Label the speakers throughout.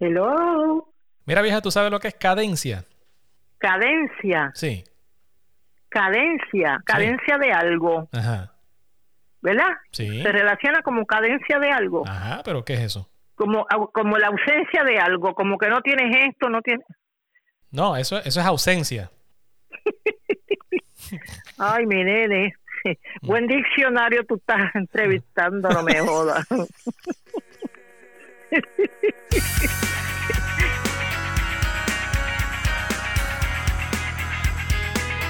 Speaker 1: Hello.
Speaker 2: Mira, vieja, ¿tú sabes lo que es cadencia?
Speaker 1: Cadencia.
Speaker 2: Sí.
Speaker 1: Cadencia. Cadencia de algo.
Speaker 2: Ajá.
Speaker 1: ¿Verdad?
Speaker 2: Sí.
Speaker 1: Se relaciona como cadencia de algo.
Speaker 2: Ajá, pero ¿qué es eso?
Speaker 1: Como, como la ausencia de algo. Como que no tienes esto, no tienes.
Speaker 2: No, eso, eso es ausencia.
Speaker 1: Ay, mi nene. Buen diccionario tú estás entrevistando, no me jodas.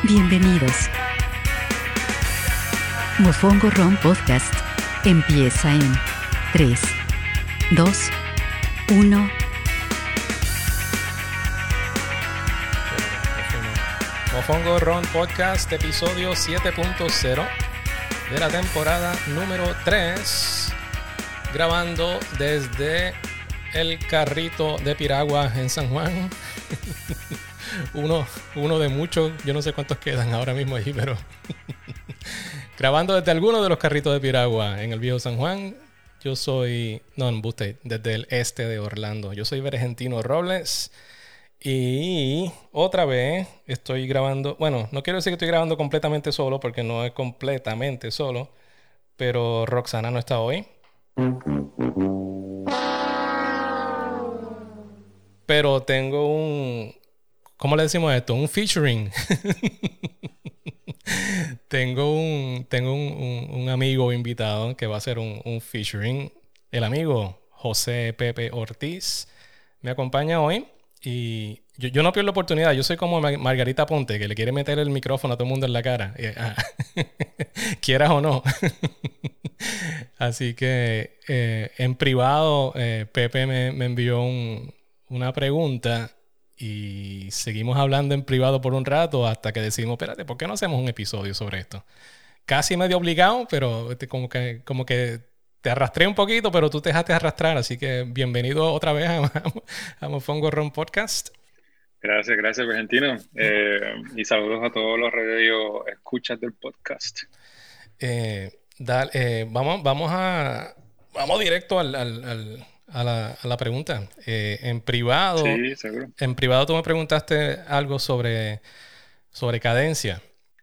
Speaker 3: Bienvenidos. Mofongo Ron Podcast empieza en 3, 2, 1.
Speaker 2: Mofongo Ron Podcast, episodio 7.0 de la temporada número 3. Grabando desde el carrito de Piragua en San Juan. uno, uno de muchos, yo no sé cuántos quedan ahora mismo allí, pero grabando desde alguno de los carritos de Piragua en el viejo San Juan. Yo soy, no, embuste, desde el este de Orlando. Yo soy Vergentino Robles. Y otra vez estoy grabando, bueno, no quiero decir que estoy grabando completamente solo porque no es completamente solo, pero Roxana no está hoy. Pero tengo un, ¿cómo le decimos esto? Un featuring. tengo un, tengo un, un- amigo invitado que va a hacer un, un featuring. El amigo José Pepe Ortiz me acompaña hoy y yo, yo no pierdo oportunidad. Yo soy como Mar- Margarita Ponte, que le quiere meter el micrófono a todo el mundo en la cara, ah, quieras o no. Así que eh, en privado, eh, Pepe me, me envió un- una pregunta y seguimos hablando en privado por un rato hasta que decidimos, espérate, ¿por qué no hacemos un episodio sobre esto? Casi medio obligado, pero este, como que, como que te arrastré un poquito, pero tú te dejaste arrastrar, así que bienvenido otra vez a, a Mofongo Ron Podcast.
Speaker 4: Gracias, gracias, Argentino. Eh, y saludos a todos los radio escuchas del podcast.
Speaker 2: Eh, dal- eh, vamos, vamos a vamos directo al, al- al- a, la, a la pregunta. Eh, en privado,
Speaker 4: Sí, seguro.
Speaker 2: en privado tú me preguntaste algo sobre, sobre cadencia.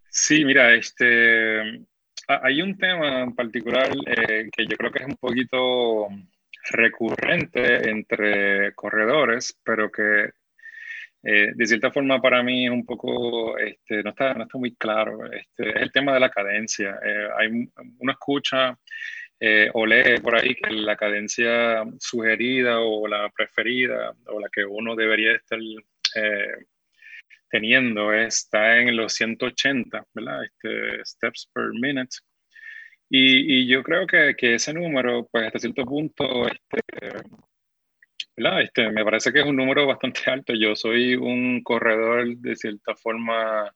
Speaker 4: Sí, mira, este, hay un tema en particular eh, que yo creo que es un poquito recurrente entre corredores, pero que eh, de cierta forma para mí es un poco, este, no está, no está muy claro. Este, es el tema de la cadencia. Eh, hay, uno escucha eh, o lee por ahí que la cadencia sugerida o la preferida o la que uno debería estar eh, teniendo está en los 180, ¿verdad? Este, steps per minute. Y, y yo creo que, que, ese número, pues hasta cierto punto, este, ¿verdad? Este, me parece que es un número bastante alto. Yo soy un corredor de cierta forma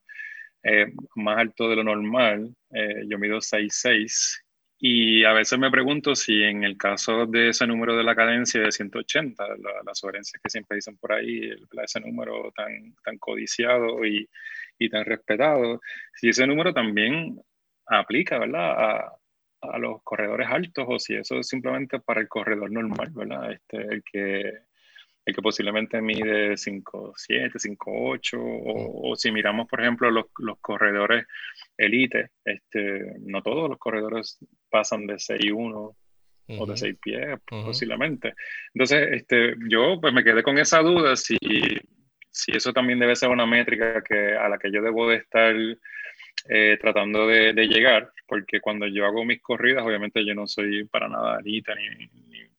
Speaker 4: eh, más alto de lo normal. Eh, yo mido 6'6". Y a veces me pregunto si en el caso de ese número de la cadencia de 180, la, las sugerencias que siempre dicen por ahí, ese número tan, tan codiciado y, y, tan respetado, si ese número también aplica, ¿verdad? A, a, los corredores altos o si eso es simplemente para el corredor normal, ¿verdad? Este, el que, el que posiblemente mide 5'7, 5'8 o, o si miramos, por ejemplo, los, los corredores elite, este, no todos los corredores pasan de 6'1 uh -huh. o de 6 pies, uh -huh. posiblemente. Entonces, este, yo pues me quedé con esa duda si, si eso también debe ser una métrica que, a la que yo debo de estar eh, tratando de, de, llegar, porque cuando yo hago mis corridas, obviamente yo no soy para nada elite ni, ni,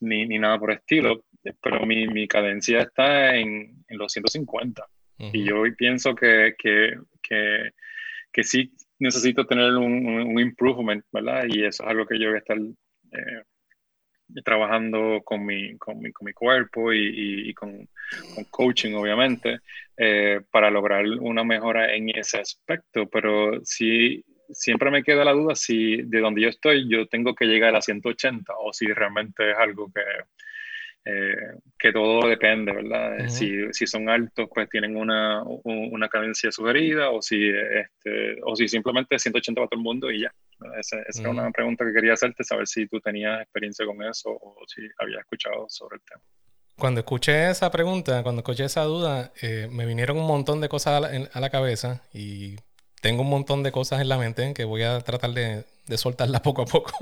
Speaker 4: ni, ni nada por estilo, pero mi, mi cadencia está en, en los 150. Uh -huh. Y yo hoy pienso que, que, que que sí necesito tener un, un, improvement, ¿verdad? Y eso es algo que yo voy a estar eh, trabajando con mi, con mi, con mi cuerpo y, y, y con, con, coaching, obviamente, eh, para lograr una mejora en ese aspecto. Pero sí, siempre me queda la duda si de donde yo estoy yo tengo que llegar a 180 o si realmente es algo que, eh, que todo depende, ¿verdad? Uh -huh. si, si, son altos, pues tienen una, una cadencia sugerida, o si, este, o si simplemente 180 para todo el mundo y ya. Esa, esa uh -huh. era una pregunta que quería hacerte, saber si tú tenías experiencia con eso o si habías escuchado sobre el tema.
Speaker 2: cuando escuché esa pregunta, cuando escuché esa duda, eh, me vinieron un montón de cosas a la, cabeza y tengo un montón de cosas en la mente que voy a tratar de, de soltarlas poco a poco.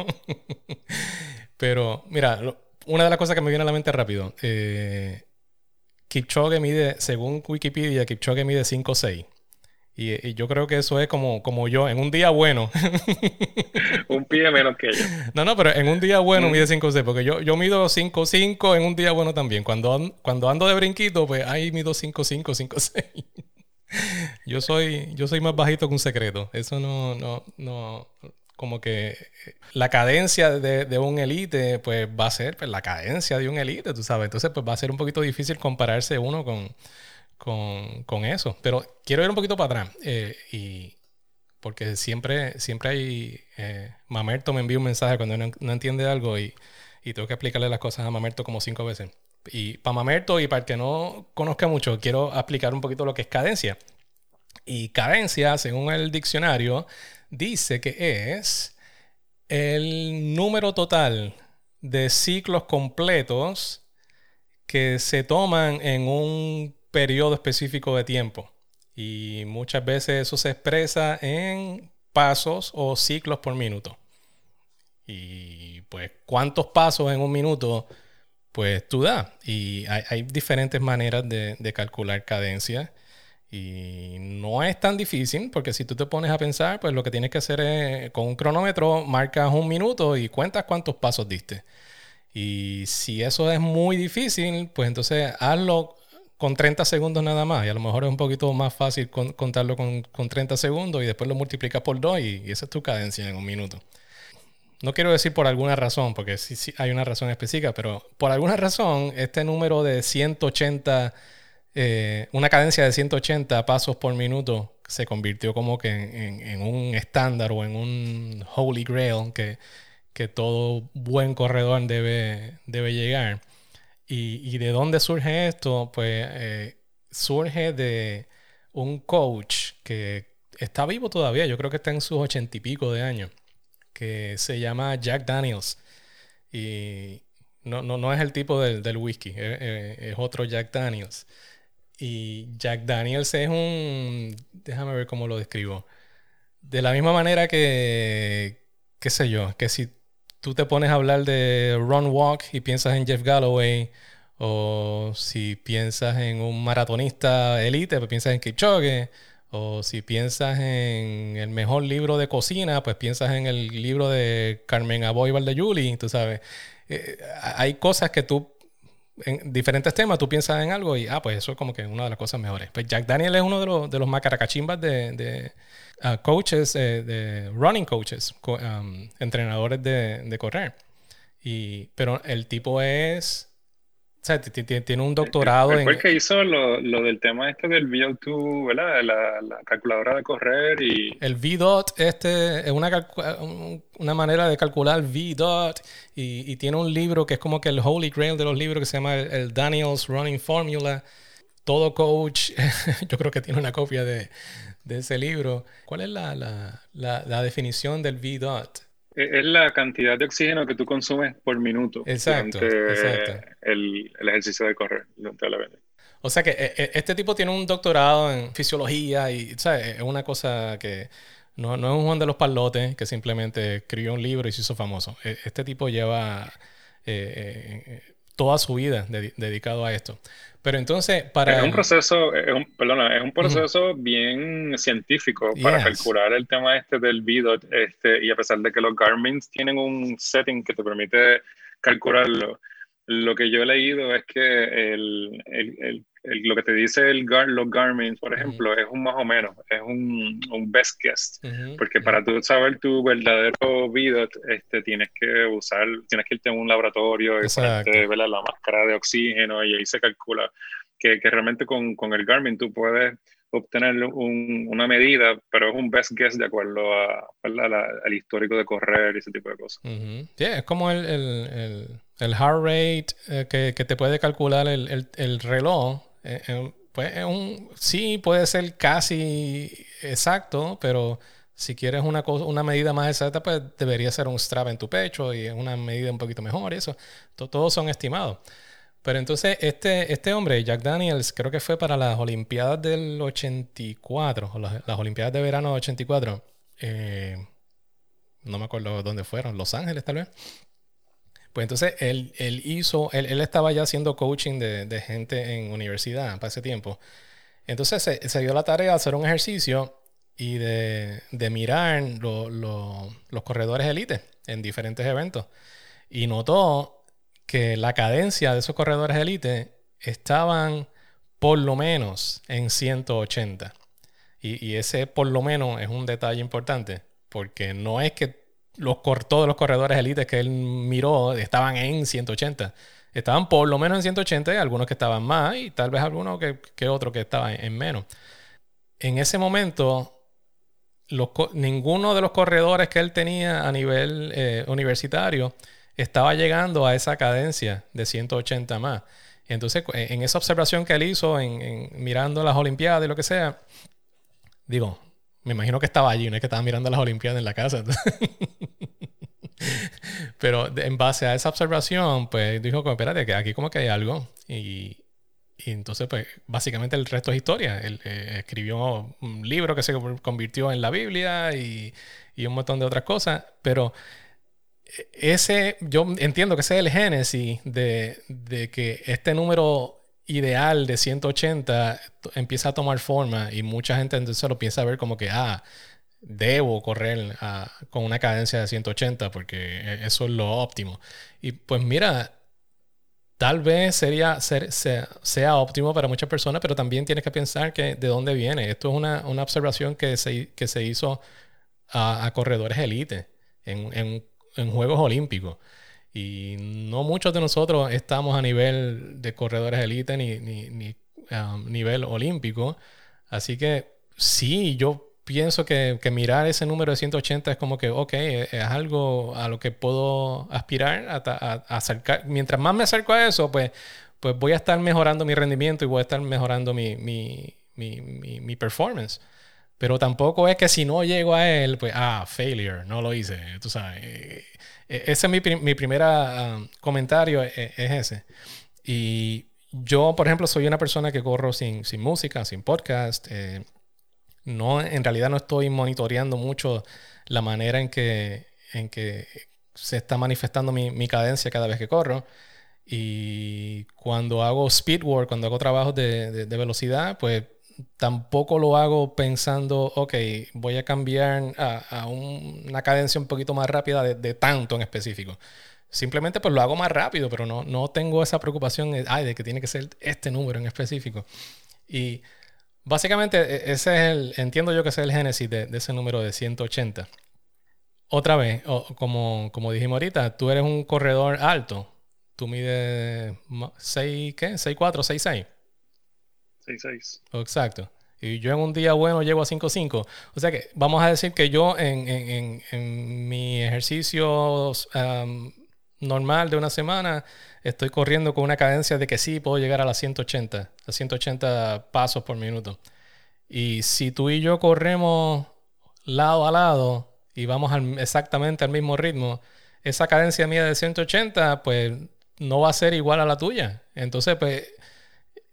Speaker 2: Pero mira, una de las cosas que me viene a la mente rápido, eh, Kipchoge mide, según Wikipedia, Kipchoge mide 5'6". Y, yo creo que eso es como, como yo, en un día bueno.
Speaker 4: un pie menos que yo.
Speaker 2: No, no, pero en un día bueno mm. mide 5'6", porque yo, yo mido 5'5", en un día bueno también. Cuando, cuando ando de brinquito, pues ahí mido 5'5", 5'6". Yo soy, yo soy más bajito que un secreto. Eso no, no, no, como que la cadencia de, un elite, pues va a ser pues, la cadencia de un elite, tú sabes. Entonces, pues va a ser un poquito difícil compararse uno con, con, eso. Pero quiero ir un poquito para atrás. Eh, y porque siempre, siempre hay. Eh, Mamerto me envía un mensaje cuando no, entiende algo y, tengo que explicarle las cosas a Mamerto como cinco veces. Y para Mamerto y para el que no conozca mucho, quiero explicar un poquito lo que es cadencia. Y cadencia, según el diccionario, dice que es el número total de ciclos completos que se toman en un periodo específico de tiempo. Y muchas veces eso se expresa en pasos o ciclos por minuto. Y pues, ¿cuántos pasos en un minuto? Pues tú das. Y hay, diferentes maneras de, calcular cadencia. Y no es tan difícil, porque si tú te pones a pensar, pues lo que tienes que hacer es, con un cronómetro, marcas un minuto y cuentas cuántos pasos diste. Y si eso es muy difícil, pues entonces hazlo con 30 segundos nada más. Y a lo mejor es un poquito más fácil contarlo con, 30 segundos y después lo multiplicas por 2 y, esa es tu cadencia en un minuto. No quiero decir por alguna razón, porque sí, hay una razón específica, pero por alguna razón este número de 180, eh, una cadencia de 180 pasos por minuto se convirtió como que en, un estándar o en un holy grail que, que todo buen corredor debe, debe llegar. Y, de dónde surge esto? Pues eh, surge de un coach que está vivo todavía, yo creo que está en sus ochenta y pico de años, que se llama Jack Daniels. Y no, no, no es el tipo del, del whisky, es, otro Jack Daniels. Y Jack Daniels es un, déjame ver cómo lo describo. De la misma manera que, qué sé yo, que si tú te pones a hablar de Ron Walk y piensas en Jeff Galloway, o si piensas en un maratonista elite, pues piensas en Kipchoge, o si piensas en el mejor libro de cocina, pues piensas en el libro de Carmen Aboy Valdeyuli, tú sabes. Eh, hay cosas que tú, en diferentes temas, tú piensas en algo y, ah, pues eso es como que una de las cosas mejores. Pues Jack Daniel es uno de los, de los macaracachimbas de, de uh, coaches, eh, de running coaches, um, entrenadores de, de correr. Y, pero el tipo es sea, tiene un doctorado
Speaker 4: en... Fue el que hizo lo, lo, del tema este del VO2, ¿verdad? La, la, calculadora de correr y...
Speaker 2: El VDOT este es una, una manera de calcular VDOT y, y, tiene un libro que es como que el holy grail de los libros que se llama el, Daniels Running Formula. Todo coach, yo creo que tiene una copia de, de ese libro. ¿Cuál es la, la, la definición del VDOT?
Speaker 4: Es la cantidad de oxígeno que tú consumes por minuto
Speaker 2: exacto,
Speaker 4: durante El, ejercicio de correr
Speaker 2: O sea que eh, eh, este tipo tiene un doctorado en fisiología y ¿sabes? es una cosa que no, no, es un Juan de los Palotes que simplemente escribió un libro y se hizo famoso. E, este tipo lleva eh, toda su vida dedicado a esto. Pero entonces, para...
Speaker 4: Es un proceso, es un, perdona, es un proceso bien científico para calcular el tema este del VDOT, este, y a pesar de que los Garmin tienen un setting que te permite calcularlo, lo que yo he leído es que el, el, lo que te dice el los Garmin, por ejemplo, es un más o menos, es un, un best guess, porque para tú saber tu verdadero VDOT, este, tienes que usar, tienes que irte a un laboratorio y ponerte la máscara de oxígeno y ahí se calcula que, que realmente con, con, el Garmin tú puedes obtener un, una medida, pero es un best guess de acuerdo a, al histórico de correr y ese tipo de cosas.
Speaker 2: es como el, el, el, heart rate eh, que, que, te puede calcular el, el reloj eh, eh, pues un, sí, puede ser casi exacto, pero si quieres una, cosa, una medida más exacta, pues debería ser un strap en tu pecho y una medida un poquito mejor y eso. todos son estimados. Pero entonces este, este hombre, Jack Daniels, creo que fue para las Olimpiadas del 84, o las, Olimpiadas de verano del 84. Eh, no me acuerdo dónde fueron, Los Ángeles tal vez. Pues entonces él, él hizo, él, él, estaba ya haciendo coaching de, de, gente en universidad para ese tiempo. Entonces se, se, dio la tarea de hacer un ejercicio y de, de mirar los corredores élite en diferentes eventos. Y notó que la cadencia de esos corredores élite estaban por lo menos en 180. Y, y, ese por lo menos es un detalle importante, porque no es que los, todos los corredores élites que él miró estaban en 180. Estaban por lo menos en 180 y algunos que estaban más y tal vez algunos que, que otro que estaba en, menos. En ese momento, ninguno de los corredores que él tenía a nivel eh, universitario estaba llegando a esa cadencia de 180 más. Entonces, en esa observación que él hizo, en, mirando las Olimpiadas y lo que sea, digo, me imagino que estaba allí, no es que estaba mirando las Olimpiadas en la casa. Pero en base a esa observación, pues dijo, espérate, que aquí como que hay algo. Y, entonces, pues básicamente el resto es historia. Él eh, escribió un libro que se convirtió en la Biblia y, y un montón de otras cosas. Pero ese, yo entiendo que ese es el génesis de, de que este número ideal de 180 empieza a tomar forma y mucha gente entonces lo piensa ver como que, ah, debo correr con una cadencia de 180 porque e, eso es lo óptimo. Y pues mira, tal vez sería, sea, óptimo para muchas personas, pero también tienes que pensar que de dónde viene. Esto es una, observación que se, que se hizo a, corredores elite en, en Juegos Olímpicos. Y no muchos de nosotros estamos a nivel de corredores elite ni, ni, ni um, nivel olímpico. Así que sí, yo pienso que, que, mirar ese número de 180 es como que, ok, es algo a lo que puedo aspirar, a, a, acercar. Mientras más me acerco a eso, pues, pues voy a estar mejorando mi rendimiento y voy a estar mejorando mi, mi, mi, mi performance. Pero tampoco es que si no llego a él, pues, ah, failure, no lo hice. Tú sabes. E, ese es mi, mi primer um, comentario, e, es, ese. Y yo, por ejemplo, soy una persona que corro sin, sin música, sin podcast. Eh, no, en realidad no estoy monitoreando mucho la manera en que, en que se está manifestando mi, mi cadencia cada vez que corro. Y cuando hago speed work, cuando hago trabajos de, de, de velocidad, pues tampoco lo hago pensando, ok, voy a cambiar a, una cadencia un poquito más rápida de, tanto en específico. Simplemente pues lo hago más rápido, pero no, no tengo esa preocupación de, de que tiene que ser este número en específico. Y básicamente e, ese es el, entiendo yo que ese es el génesis de, ese número de 180. Otra vez, como, como dijimos ahorita, tú eres un corredor alto. Tú mides 6, ¿qué? 6'4, 6'6.
Speaker 4: 6-6.
Speaker 2: Exacto. Y yo en un día bueno llego a 5-5. O sea que vamos a decir que yo en, en, en, mi ejercicio normal de una semana estoy corriendo con una cadencia de que sí puedo llegar a las 180, a 180 pasos por minuto. Y si tú y yo corremos lado a lado y vamos exactamente al mismo ritmo, esa cadencia mía de 180 pues no va a ser igual a la tuya. Entonces pues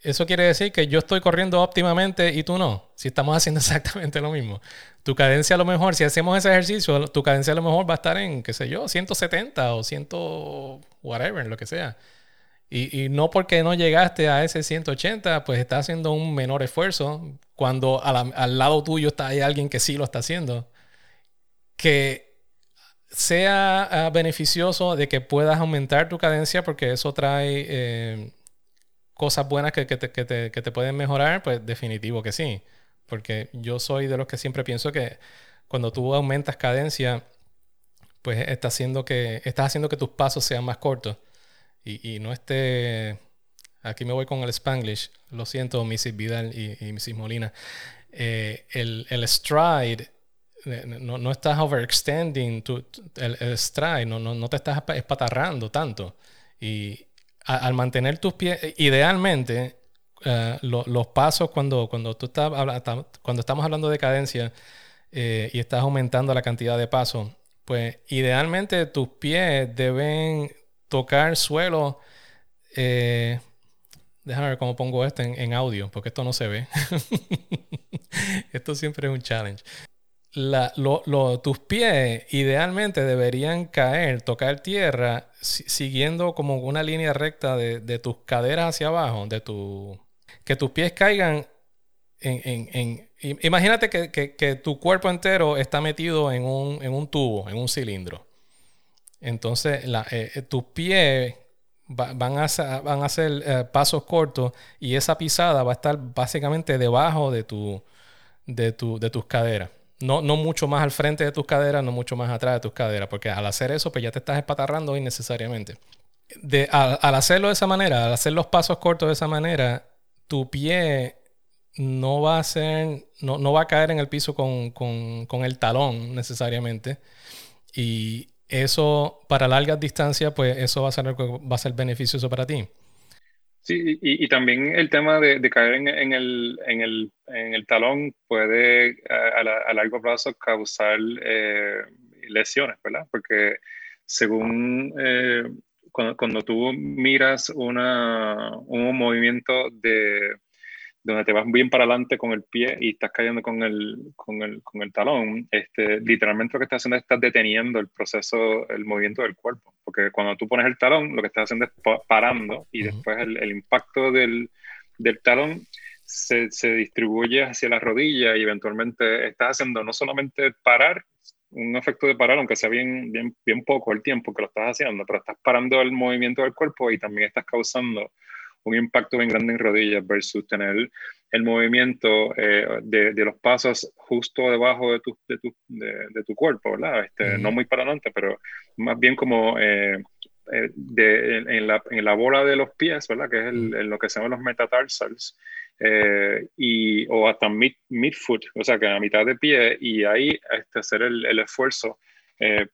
Speaker 2: eso quiere decir que yo estoy corriendo óptimamente y tú no. Si estamos haciendo exactamente lo mismo. Tu cadencia a lo mejor, si hacemos ese ejercicio, tu cadencia a lo mejor va a estar en, qué sé yo, 170 o 100, whatever, lo que sea. Y, no porque no llegaste a ese 180, pues estás haciendo un menor esfuerzo cuando al lado tuyo está hay alguien que sí lo está haciendo. Que sea ah, beneficioso de que puedas aumentar tu cadencia porque eso trae... Eh, cosas buenas que, que, te, que, te, que, te, pueden mejorar, pues definitivo que sí. Porque yo soy de los que siempre pienso que cuando tú aumentas cadencia, pues estás haciendo que, estás haciendo que tus pasos sean más cortos. Y, y no esté... Aquí me voy con el Spanglish. Lo siento, Mrs. Vidal y, y Mrs. Molina. Eh, el, el, stride, eh, no, no estás overextending tu, el, el, stride, no, no, no te estás espatarrando tanto. Y, al mantener tus pies, idealmente, eh, los pasos cuando, cuando, tú estás, cuando estamos hablando de cadencia eh, y estás aumentando la cantidad de pasos, pues idealmente tus pies deben tocar suelo eh, déjame ver cómo pongo esto en, en audio, porque esto no se ve. esto siempre es un challenge. La, lo, tus pies idealmente deberían caer, tocar tierra, si, siguiendo como una línea recta de, tus caderas hacia abajo, de tu, que tus pies caigan en... en, en imagínate que, que, tu cuerpo entero está metido en un, en un tubo, en un cilindro. Entonces, la, eh, tus pies va, van, a, van a hacer eh, pasos cortos y esa pisada va a estar básicamente debajo de, tu, de, tu, de tus caderas. No, no mucho más al frente de tus caderas, no mucho más atrás de tus caderas, porque al hacer eso, pues ya te estás espatarrando innecesariamente. De, al, al, hacerlo de esa manera, al hacer los pasos cortos de esa manera, tu pie no va a ser, no, no va a caer en el piso con, con, con, el talón necesariamente. Y eso, para largas distancias, pues eso va a ser, va a ser beneficioso para ti.
Speaker 4: Sí, y, y, también el tema de, caer en, el, en, el, en, el, talón puede a, a, a largo plazo causar eh, lesiones, ¿verdad? Porque según eh, cuando, cuando, tú miras una, un movimiento de donde te vas bien para adelante con el pie y estás cayendo con el, con el, con el talón, este, literalmente lo que estás haciendo es estás deteniendo el proceso, el movimiento del cuerpo. Porque cuando tú pones el talón, lo que estás haciendo es parando y después el, el impacto del, del talón se, se, distribuye hacia la rodilla y eventualmente estás haciendo no solamente parar, un efecto de parar, aunque sea bien, bien, bien poco el tiempo que lo estás haciendo, pero estás parando el movimiento del cuerpo y también estás causando un impacto bien grande en rodillas versus tener el movimiento eh, de, de, los pasos justo debajo de tu, de tu, de, de tu cuerpo, ¿verdad? Este, mm. No muy para adelante, pero más bien como eh, eh, de, en, la, en, la, bola de los pies, ¿verdad? Que es el, en lo que se llaman los metatarsals, y, o hasta mid, midfoot, o sea, que a mitad de pie, y ahí este, hacer el, el esfuerzo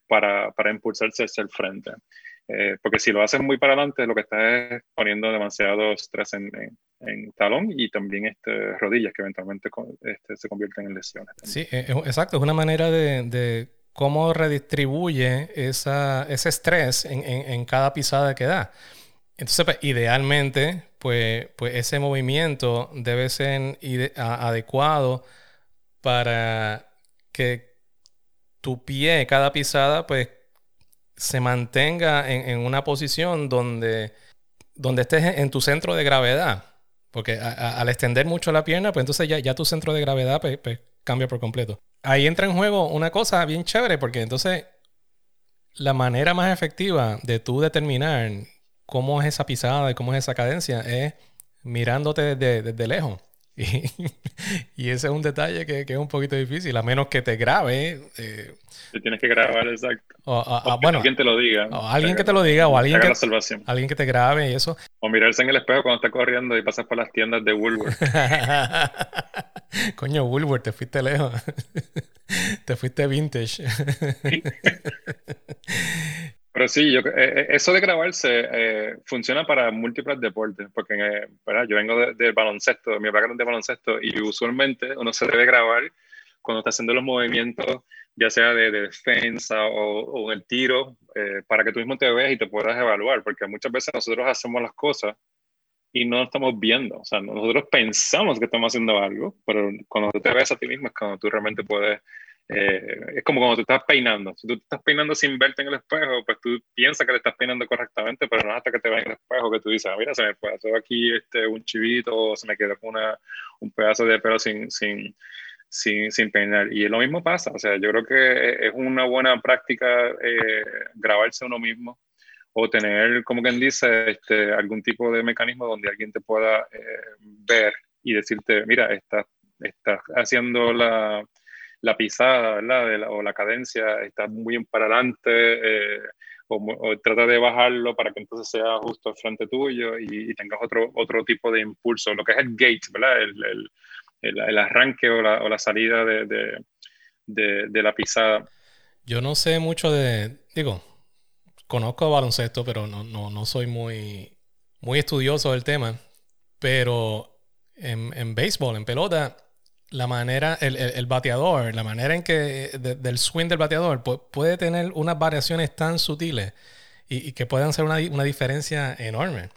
Speaker 4: para, para impulsarse hacia el frente. Eh, porque si lo haces muy para adelante, lo que estás es poniendo demasiado estrés en, en, talón y también este, rodillas que eventualmente este, se convierten en lesiones.
Speaker 2: Sí, eh, exacto. Es una manera de, de cómo redistribuye esa, ese estrés en, en, cada pisada que da. Entonces, pues, idealmente, pues, pues ese movimiento debe ser adecuado para que tu pie, cada pisada, pues se mantenga en, en una posición donde, donde estés en tu centro de gravedad. Porque al extender mucho la pierna, pues entonces ya, ya tu centro de gravedad pues, pues, cambia por completo. Ahí entra en juego una cosa bien chévere, porque entonces la manera más efectiva de tú determinar cómo es esa pisada y cómo es esa cadencia es mirándote desde, desde lejos. Y, y, ese es un detalle que, que, es un poquito difícil, a menos que te grabe. Eh,
Speaker 4: te tienes que grabar, exacto.
Speaker 2: O, a, a, bueno,
Speaker 4: alguien te lo diga.
Speaker 2: O alguien que te lo diga, o alguien que, alguien que te grabe y eso.
Speaker 4: O mirarse en el espejo cuando estás corriendo y pasas por las tiendas de Woolworth.
Speaker 2: Coño, Woolworth, te fuiste lejos. te fuiste vintage.
Speaker 4: Pero sí, yo, eh, eso de grabarse eh, funciona para múltiples deportes, porque eh, yo vengo del de baloncesto, mi background de baloncesto, y usualmente uno se debe grabar cuando está haciendo los movimientos, ya sea de, de defensa o, o, el tiro, eh, para que tú mismo te veas y te puedas evaluar, porque muchas veces nosotros hacemos las cosas y no estamos viendo, o sea, nosotros pensamos que estamos haciendo algo, pero cuando te ves a ti mismo es cuando tú realmente puedes eh, es como cuando te estás peinando. Si tú te estás peinando sin verte en el espejo, pues tú piensas que te estás peinando correctamente, pero no es hasta que te ves en el espejo que tú dices, ah, mira, se me pasó aquí este, un chivito, se me quedó una, un pedazo de pelo sin, sin, sin, sin, peinar. Y lo mismo pasa. O sea, yo creo que es una buena práctica eh, grabarse uno mismo o tener, como quien dice, este, algún tipo de mecanismo donde alguien te pueda eh, ver y decirte, mira, estás, estás haciendo la la pisada, ¿verdad? O la cadencia está muy para adelante, eh, o, trata de bajarlo para que entonces sea justo al frente tuyo y, tengas otro, otro tipo de impulso, lo que es el gate, ¿verdad? El, el, el, arranque o la, o la salida de, de, de, la pisada.
Speaker 2: Yo no sé mucho de, digo, conozco baloncesto, pero no, no, no soy muy, muy estudioso del tema, pero en, en béisbol, en pelota, la manera, el, el, bateador, la manera en que de, del swing del bateador pu puede tener unas variaciones tan sutiles y, y que puedan ser una, una, diferencia enorme.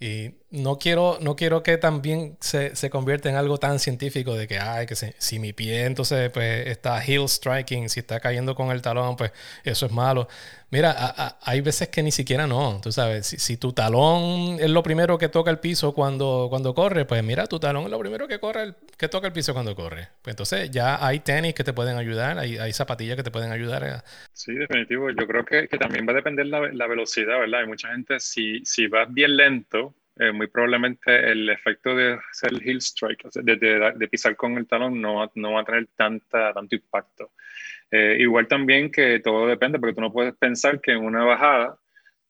Speaker 2: Y no quiero, no quiero que también se, se convierta en algo tan científico de que, ay, que si mi pie entonces pues, está heel striking, si está cayendo con el talón, pues eso es malo. Mira, hay veces que ni siquiera no, tú sabes, si, tu talón es lo primero que toca el piso cuando, cuando corre, pues mira, tu talón es lo primero que, corre, que toca el piso cuando corre. Pues entonces ya hay tenis que te pueden ayudar, hay, hay zapatillas que te pueden ayudar.
Speaker 4: Sí, definitivo. Yo creo que, que también va a depender la, la velocidad, ¿verdad? Hay mucha gente, si, si vas bien lento, eh, muy probablemente el efecto de hacer el heel strike, de, de, pisar con el talón, no, no va a tener tanta, tanto impacto. Eh, igual también que todo depende, porque tú no puedes pensar que en una bajada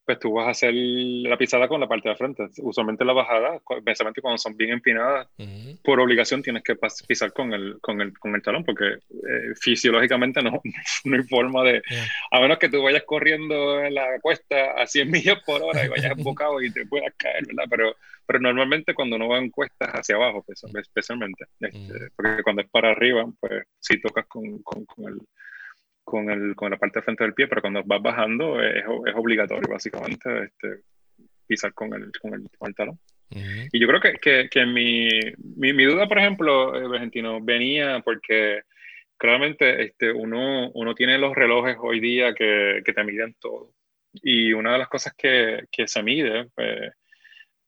Speaker 4: pues tú vas a hacer la pisada con la parte de frente. Usualmente la bajada, especialmente cuando son bien empinadas, por obligación tienes que pisar con el, con el, con el talón, porque eh, fisiológicamente no, no hay forma de... A menos que tú vayas corriendo en la cuesta a 100 millas por hora y vayas embocado y te puedas caer, ¿verdad? Pero, pero normalmente cuando no van cuestas hacia abajo, pues, especialmente, este, porque cuando es para arriba, pues si tocas con, con, con el con, el, con la parte frente del pie, pero cuando vas bajando es, es obligatorio básicamente este, pisar con el, con el, con el talón. Y yo creo que, que, que mi, mi, mi, duda, por ejemplo, eh, Argentino, venía porque claramente este, uno, uno tiene los relojes hoy día que, que, te miden todo. Y una de las cosas que, que se mide, pues,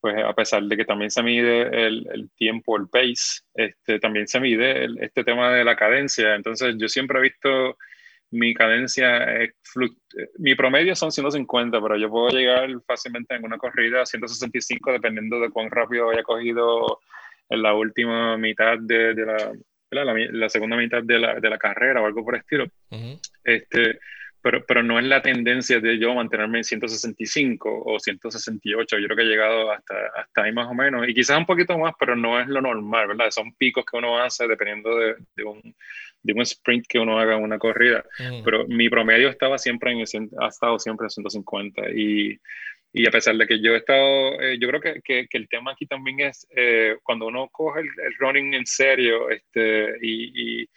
Speaker 4: pues, a pesar de que también se mide el, el tiempo, el pace, este, también se mide este tema de la cadencia. Entonces yo siempre he visto mi cadencia es mi promedio son 150, pero yo puedo llegar fácilmente en una corrida a 165 dependiendo de cuán rápido haya cogido en la última mitad de, de la, la, la, segunda mitad de la, de la, carrera o algo por el estilo. este, pero, pero no es la tendencia de yo mantenerme en 165 o 168. Yo creo que he llegado hasta, hasta ahí más o menos, y quizás un poquito más, pero no es lo normal, ¿verdad? Son picos que uno hace dependiendo de, de un de un sprint que uno haga en una corrida. Mm. Pero mi promedio estaba siempre en el, ha estado siempre en 150 y, y a pesar de que yo he estado, eh, yo creo que, que, el tema aquí también es eh, cuando uno coge el, running en serio este, y, y,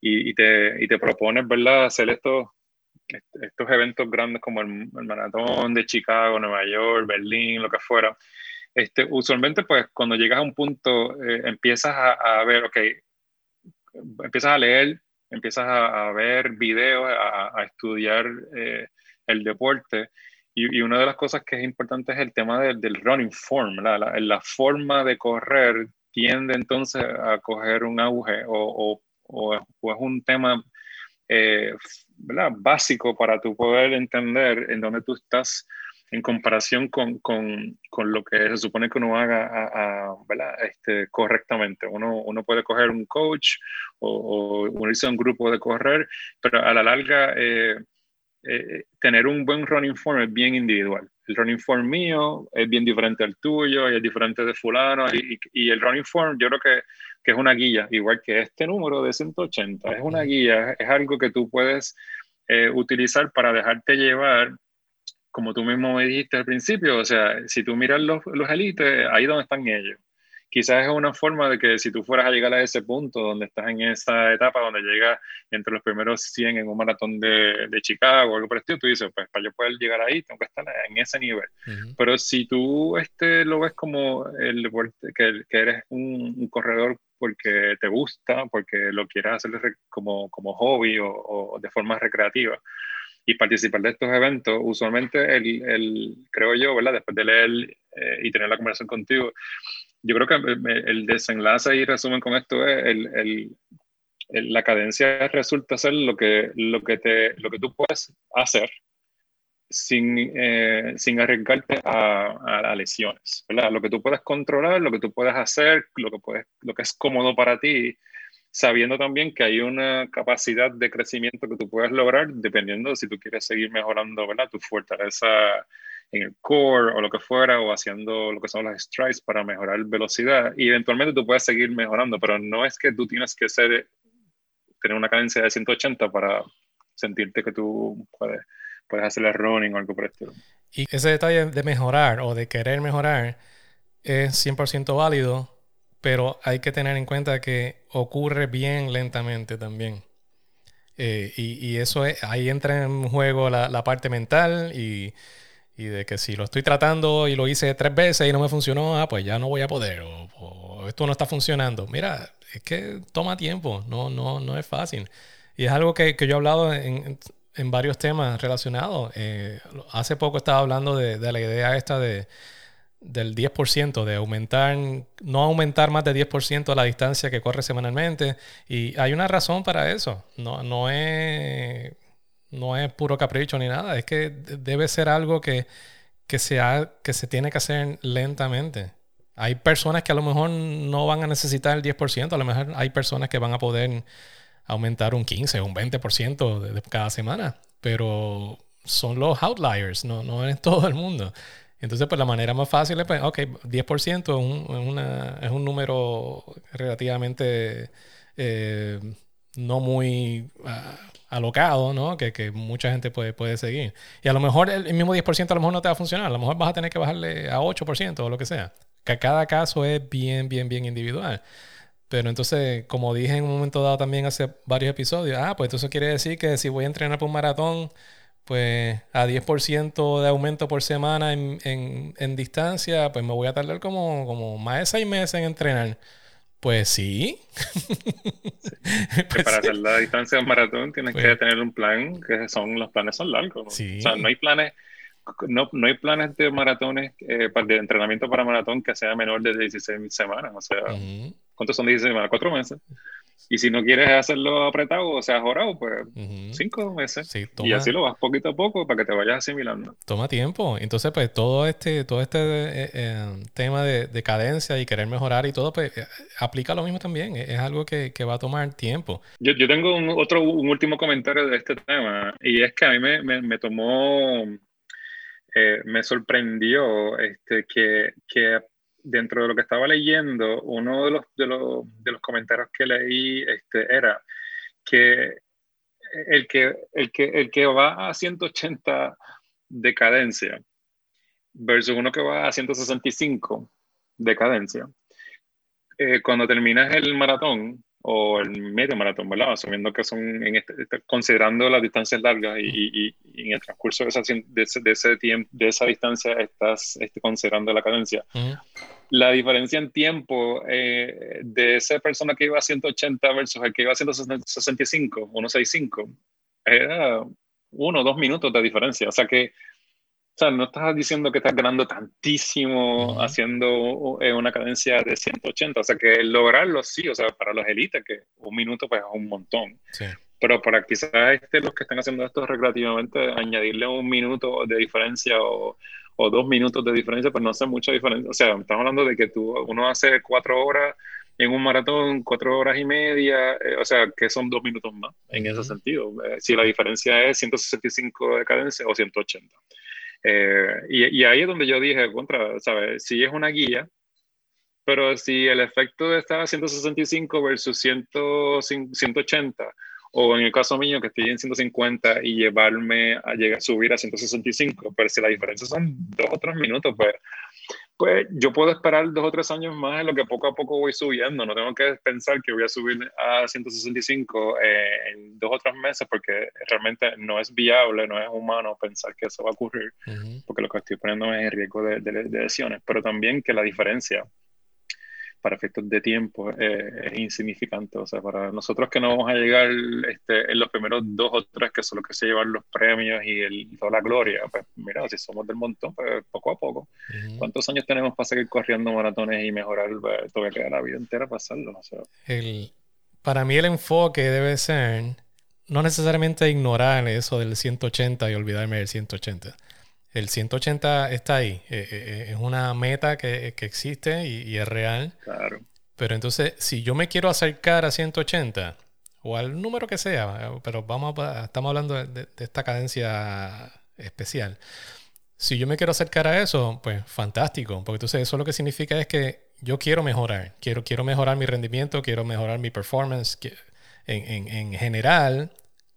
Speaker 4: y, te, y te propones, ¿verdad?, hacer estos, estos eventos grandes como el, maratón de Chicago, Nueva York, Berlín, lo que fuera. Este, usualmente, pues, cuando llegas a un punto, eh, empiezas a, a, ver, ok, empiezas a leer, empiezas a, ver videos, a, estudiar eh, el deporte. Y, una de las cosas que es importante es el tema del running form, la, la, forma de correr tiende entonces a coger un auge o, o, es un tema eh, básico para tu poder entender en dónde tú estás en comparación con, con, con, lo que se supone que uno haga a, Este, correctamente. Uno, uno, puede coger un coach o, unirse a un grupo de correr, pero a la larga eh, eh, tener un buen running form es bien individual. El running form mío es bien diferente al tuyo y es diferente de fulano y, y, el running form yo creo que, que, es una guía, igual que este número de 180, es una guía, es algo que tú puedes eh, utilizar para dejarte llevar como tú mismo me dijiste al principio, o sea, si tú miras los, los élites, ahí donde están ellos. Quizás es una forma de que si tú fueras a llegar a ese punto donde estás en esa etapa donde llegas entre los primeros 100 en un maratón de, de Chicago o algo por el estilo, tú dices, pues para yo poder llegar ahí tengo que estar en ese nivel. Pero si tú este, lo ves como el que, que eres un, un, corredor porque te gusta, porque lo quieras hacer como, como hobby o, o de forma recreativa, y participar de estos eventos, usualmente el, el creo yo, ¿verdad? Después de leer eh, y tener la conversación contigo, yo creo que el desenlace y resumen con esto es el, el, la cadencia resulta ser lo que, lo que, te, lo que tú puedes hacer sin, eh, sin arriesgarte a, a, lesiones, ¿verdad? Lo que tú puedes controlar, lo que tú puedes hacer, lo que, puedes, lo que es cómodo para ti sabiendo también que hay una capacidad de crecimiento que tú puedes lograr dependiendo de si tú quieres seguir mejorando ¿verdad? tu fortaleza en el core o lo que fuera, o haciendo lo que son las strides para mejorar velocidad. Y eventualmente tú puedes seguir mejorando, pero no es que tú tienes que ser, tener una cadencia de 180 para sentirte que tú puedes, puedes hacer el running o algo por el estilo.
Speaker 2: Y ese detalle de mejorar o de querer mejorar es 100% válido pero hay que tener en cuenta que ocurre bien lentamente también. Eh, y, y, eso es, ahí entra en juego la, la parte mental y, Y de que si lo estoy tratando y lo hice tres veces y no me funcionó, ah, pues ya no voy a poder. O, esto no está funcionando. Mira, es que toma tiempo, no, no, no es fácil. Y es algo que, que yo he hablado en, en varios temas relacionados. Eh, hace poco estaba hablando de, de la idea esta de del 10%, de aumentar, no aumentar más de 10% la distancia que corre semanalmente. Y hay una razón para eso. No, no, es, no es puro capricho ni nada. Es que debe ser algo que, que, se que se tiene que hacer lentamente. Hay personas que a lo mejor no van a necesitar el 10%, a lo mejor hay personas que van a poder aumentar un 15 o un 20% de, de cada semana, pero son los outliers, no, no es todo el mundo. Entonces, pues la manera más fácil es, pues, ok, 10% es un, un número relativamente eh, no muy uh, alocado, ¿no? Que, que, mucha gente puede, puede seguir. Y a lo mejor el, mismo 10% a lo mejor no te va a funcionar. A lo mejor vas a tener que bajarle a 8% o lo que sea. Que cada caso es bien, bien, bien individual. Pero entonces, como dije en un momento dado también hace varios episodios, ah, pues eso quiere decir que si voy a entrenar por un maratón pues a 10% de aumento por semana en, en, distancia, pues me voy a tardar como, como más de seis meses en entrenar. Pues sí.
Speaker 4: Pues para hacer la distancia de maratón tienes que pues tener un plan, que son los planes son largos. O sea, no hay planes, no, no hay planes de maratones, eh, de entrenamiento para maratón que sea menor de 16 semanas. O sea, ¿cuántos son 16 semanas? Cuatro meses. Y si no quieres hacerlo apretado o sea jorado, pues cinco meses. y así lo vas poquito a poco para que te vayas asimilando.
Speaker 2: Toma tiempo. Entonces, pues todo este, todo este eh, eh, tema de, cadencia y querer mejorar y todo, pues eh, aplica lo mismo también. Es, algo que, que, va a tomar tiempo.
Speaker 4: Yo, yo tengo un, otro, un último comentario de este tema. Y es que a mí me, me, me tomó, me sorprendió este, que, que dentro de lo que estaba leyendo, uno de los, de los, de los comentarios que leí este, era que el, que el que el que va a 180 de cadencia versus uno que va a 165 de cadencia, eh, cuando terminas el maratón, o el medio maratón, ¿verdad? Asumiendo que son, en este, este, considerando las distancias largas y, y, en el transcurso de, esa, de, ese, de, ese tiempo, de esa distancia estás este, considerando la cadencia. La diferencia en tiempo eh, de esa persona que iba a 180 versus el que iba a 165, 165, era uno o dos minutos de diferencia. O sea que o sea, no estás diciendo que estás ganando tantísimo haciendo eh, una cadencia de 180. O sea, que lograrlo sí, o sea, para los élites, que un minuto pues es un montón. Pero para quizás este, los que están haciendo esto recreativamente, añadirle un minuto de diferencia o, o, dos minutos de diferencia, pues no hace mucha diferencia. O sea, estamos hablando de que tú, uno hace cuatro horas en un maratón, cuatro horas y media, eh, o sea, que son dos minutos más en ese sentido. Eh, si la diferencia es 165 de cadencia o 180. Eh, y, ahí es donde yo dije, contra, ¿sabes? Si es una guía, pero si el efecto a 165 versus 100, 180, o en el caso mío que estoy en 150 y llevarme a llegar a subir a 165, pero si la diferencia son dos o tres minutos, pues pues yo puedo esperar dos o tres años más en lo que poco a poco voy subiendo. No tengo que pensar que voy a subir a 165 eh, en dos o tres meses porque realmente no es viable, no es humano pensar que eso va a ocurrir, porque lo que estoy poniendo es en riesgo de, de, de lesiones, pero también que la diferencia para efectos de tiempo eh, es insignificante. O sea, para nosotros que no vamos a llegar este, en los primeros dos o tres, que son los que se llevan los premios y el, toda la gloria, pues mira, si somos del montón, pues poco a poco. ¿Cuántos años tenemos para seguir corriendo maratones y mejorar? Pues, todavía queda la vida entera para hacerlo. O sea.
Speaker 2: el, para mí el enfoque debe ser no necesariamente ignorar eso del 180 y olvidarme del 180 el 180 está ahí. Eh, eh, eh, es una meta que, existe y, es real.
Speaker 4: Claro.
Speaker 2: Pero entonces, si yo me quiero acercar a 180, o al número que sea, pero vamos a, estamos hablando de, esta cadencia especial. Si yo me quiero acercar a eso, pues fantástico, porque entonces eso lo que significa es que yo quiero mejorar, quiero, quiero mejorar mi rendimiento, quiero mejorar mi performance. En, en, general,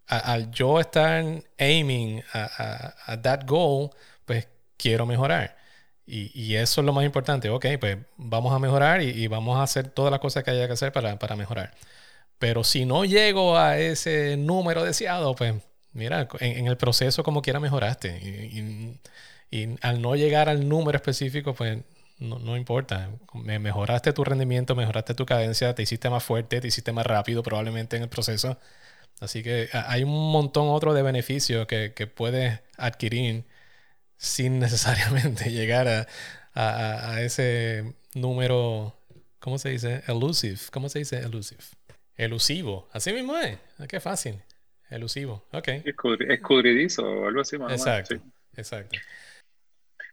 Speaker 2: al yo estar aiming a, a, that goal, pues quiero mejorar. Y, y, eso es lo más importante. Ok, pues vamos a mejorar y, vamos a hacer todas las cosas que haya que hacer para, para, mejorar. Pero si no llego a ese número deseado, pues mira, en, el proceso como quiera mejoraste. Y, Y al no llegar al número específico, pues no, no, importa. Mejoraste tu rendimiento, mejoraste tu cadencia, te hiciste más fuerte, te hiciste más rápido probablemente en el proceso. Así que hay un montón otro de beneficios que, que puedes adquirir sin necesariamente llegar a, a, a, ese número, ¿cómo se dice? Elusive. ¿Cómo se dice elusive? Elusivo. Así mismo es. Ah, qué fácil. Elusivo. Ok.
Speaker 4: Escudridizo o algo así más
Speaker 2: Exacto. Exacto.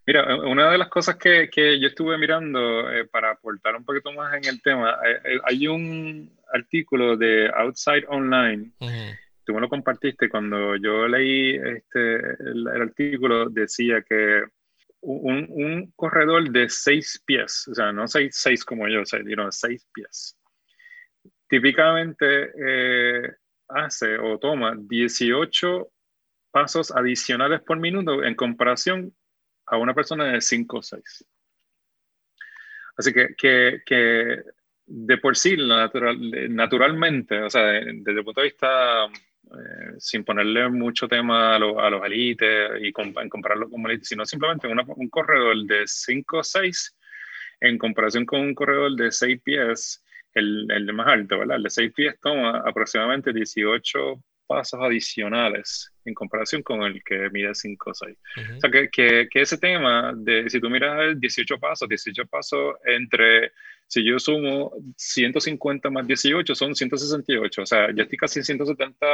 Speaker 4: Mira, una de las cosas que, que yo estuve mirando eh, para aportar un poquito más en el tema, eh, eh, hay un artículo de Outside Online, tú me lo compartiste, cuando yo leí este, el, artículo decía que un, un, corredor de seis pies, o sea, no seis, seis como yo, o sea, seis pies, típicamente hace o toma 18 pasos adicionales por minuto en comparación a una persona de 5 o 6. Así que, que, que, de por sí, natural, naturalmente, o sea, desde el punto de vista, eh, sin ponerle mucho tema a, a los élites y compararlo con élites, sino simplemente un corredor de 5 o 6 en comparación con un corredor de 6 pies, el, el más alto, ¿verdad? El de 6 pies toma aproximadamente 18 pasos adicionales en comparación con el que mide 5 o 6. O sea, que, que, que, ese tema de, si tú miras 18 pasos, 18 pasos entre, si yo sumo 150 más 18, son 168. O sea, yo estoy casi en 170.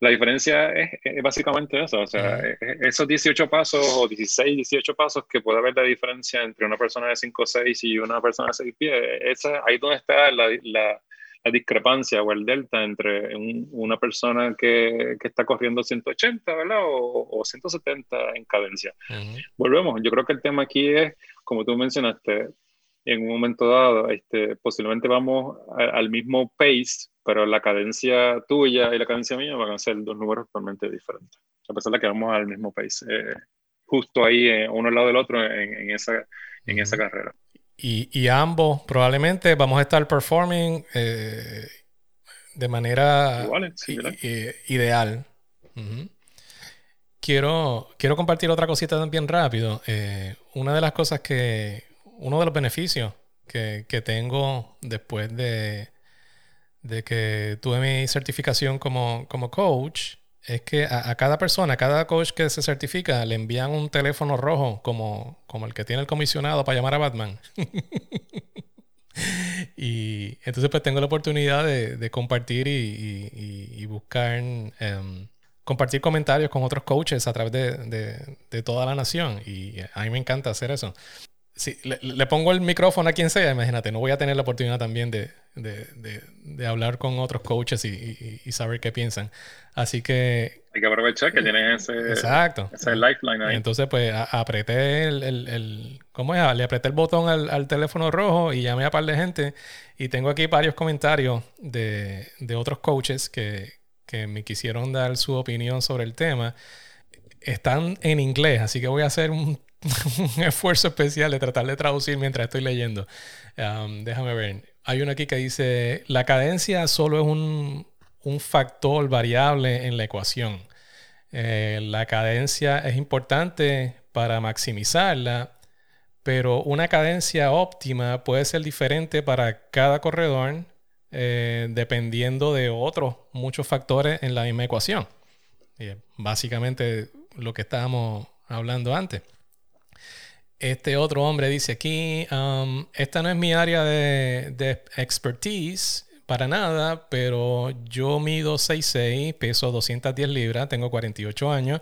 Speaker 4: La diferencia es, básicamente eso, o sea, e, e, esos 18 pasos o 16, 18 pasos que puede haber la diferencia entre una persona de 5 o 6 y una persona de 6 pies, esa, ahí donde está la, la la discrepancia o el delta entre una persona que, que, está corriendo 180, ¿verdad? O, o 170 en cadencia. Volvemos, yo creo que el tema aquí es, como tú mencionaste, en un momento dado, este, posiblemente vamos al mismo pace, pero la cadencia tuya y la cadencia mía van a ser dos números totalmente diferentes, a pesar de que vamos al mismo pace, eh, justo ahí, eh, uno al lado del otro en, en esa, en esa carrera.
Speaker 2: Y, ambos probablemente vamos a estar performing eh, de manera ideal. quiero, quiero compartir otra cosita también rápido. Eh, una de las cosas que, uno de los beneficios que, tengo después de, de que tuve mi certificación como, como coach es que a, cada persona, a cada coach que se certifica, le envían un teléfono rojo como, como el que tiene el comisionado para llamar a Batman. y entonces pues tengo la oportunidad de, compartir y, buscar, em, compartir comentarios con otros coaches a través de, de, toda la nación. Y a mí me encanta hacer eso si le, pongo el micrófono a quien sea, imagínate, no voy a tener la oportunidad también de, de, de, hablar con otros coaches y, y, saber qué piensan. Así que...
Speaker 4: Hay que aprovechar que tienes ese, exacto. ese lifeline ahí.
Speaker 2: Entonces, pues, apreté el, el, el, ¿Cómo es? Le apreté el botón al, al, teléfono rojo y llamé a par de gente. Y tengo aquí varios comentarios de, de otros coaches que, que me quisieron dar su opinión sobre el tema. Están en inglés, así que voy a hacer un un esfuerzo especial de tratar de traducir mientras estoy leyendo. Um, déjame ver. Hay uno aquí que dice, la cadencia solo es un, un factor variable en la ecuación. Eh, la cadencia es importante para maximizarla, pero una cadencia óptima puede ser diferente para cada corredor eh, dependiendo de otros muchos factores en la misma ecuación. básicamente lo que estábamos hablando antes. Este otro hombre dice aquí, um, esta no es mi área de, expertise para nada, pero yo mido 6'6, peso 210 libras, tengo 48 años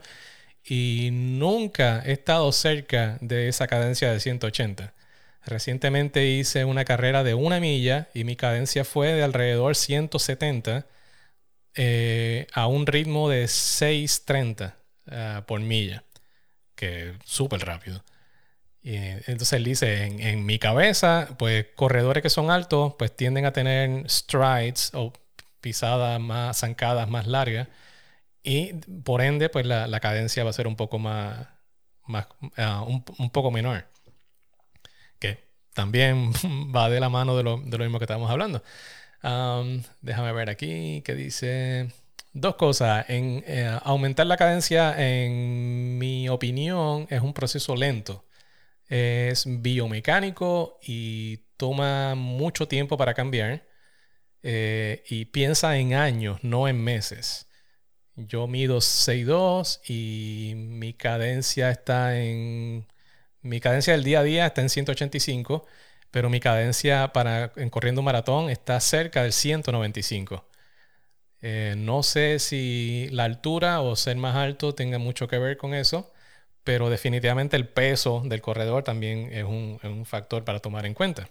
Speaker 2: y nunca he estado cerca de esa cadencia de 180. Recientemente hice una carrera de una milla y mi cadencia fue de alrededor 170 eh, a un ritmo de 630 ah, por milla, que es súper rápido. Entonces él dice, en, mi cabeza, pues corredores que son altos, pues tienden a tener strides o pisadas más zancadas, más largas. Y por ende, pues la, cadencia va a ser un poco más, ah, un, poco menor. Que también va de la mano de lo, de lo mismo que estábamos hablando. déjame ver aquí, que dice... Dos cosas. Eh, aumentar la cadencia, en mi opinión, es un proceso lento. Es biomecánico y toma mucho tiempo para cambiar. Eh, y piensa en años, no en meses. Yo mido 6'2 y mi cadencia está en... Mi cadencia del día a día está en 185, pero mi cadencia para en corriendo un maratón está cerca del 195. Eh, no sé si la altura o ser más alto tenga mucho que ver con eso, pero definitivamente el peso del corredor también es un, factor para tomar en cuenta.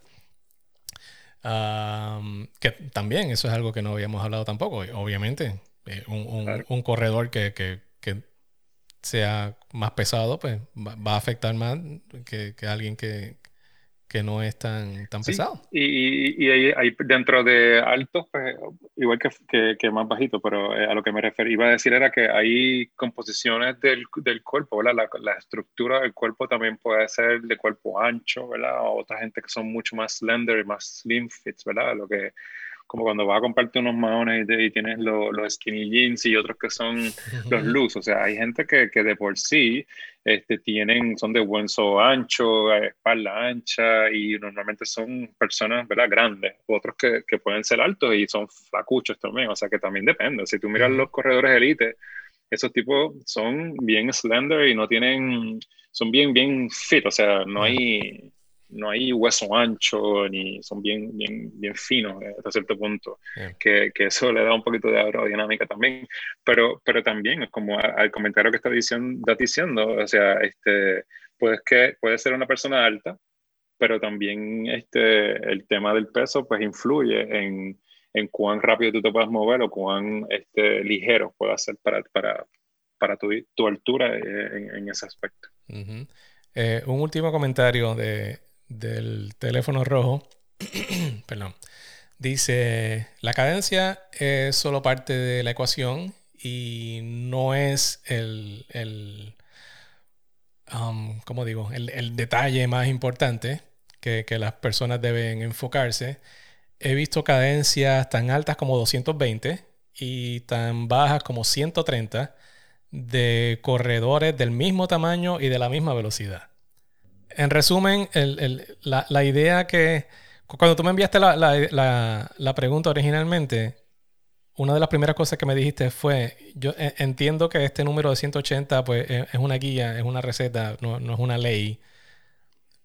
Speaker 2: que también eso es algo que no habíamos hablado tampoco. Obviamente, eh, un, corredor que, sea más pesado, pues va, a afectar más que alguien que, que no es tan, tan pesado.
Speaker 4: Y, y, hay, dentro de altos, pues, igual que, que, más bajito, pero eh, a lo que me refería, iba a decir era que hay composiciones del, del cuerpo, ¿verdad? La, la, estructura del cuerpo también puede ser de cuerpo ancho, ¿verdad? O otra gente que son mucho más slender y más slim fits, ¿verdad? Lo que como cuando vas a comprarte unos maones y, tienes los skinny jeans y otros que son los loose. O sea, hay gente que, que de por sí este, tienen, son de hueso ancho, espalda ancha y normalmente son personas ¿verdad? grandes. Otros que, que pueden ser altos y son flacuchos también. O sea, que también depende. Si tú miras los corredores elite, esos tipos son bien slender y no tienen, son bien, bien fit. O sea, no hay no hay hueso ancho ni son bien, bien, bien finos eh, hasta cierto punto, que, que, eso le da un poquito de aerodinámica también, pero, pero también es como al comentario que está diciendo, diciendo o sea, este, puedes que, puede ser una persona alta, pero también este, el tema del peso pues influye en, en cuán rápido tú te puedas mover o cuán este, ligero puedas ser para, para, para tu, tu altura eh, en, ese aspecto.
Speaker 2: Eh, un último comentario de, del teléfono rojo, perdón, dice, la cadencia es solo parte de la ecuación y no es el, el um, ¿cómo digo? El, detalle más importante que, que, las personas deben enfocarse. He visto cadencias tan altas como 220 y tan bajas como 130 de corredores del mismo tamaño y de la misma velocidad en resumen, la, idea que cuando tú me enviaste la, pregunta originalmente, una de las primeras cosas que me dijiste fue, yo e, entiendo que este número de 180 pues, e, es una guía, es una receta, no, es una ley,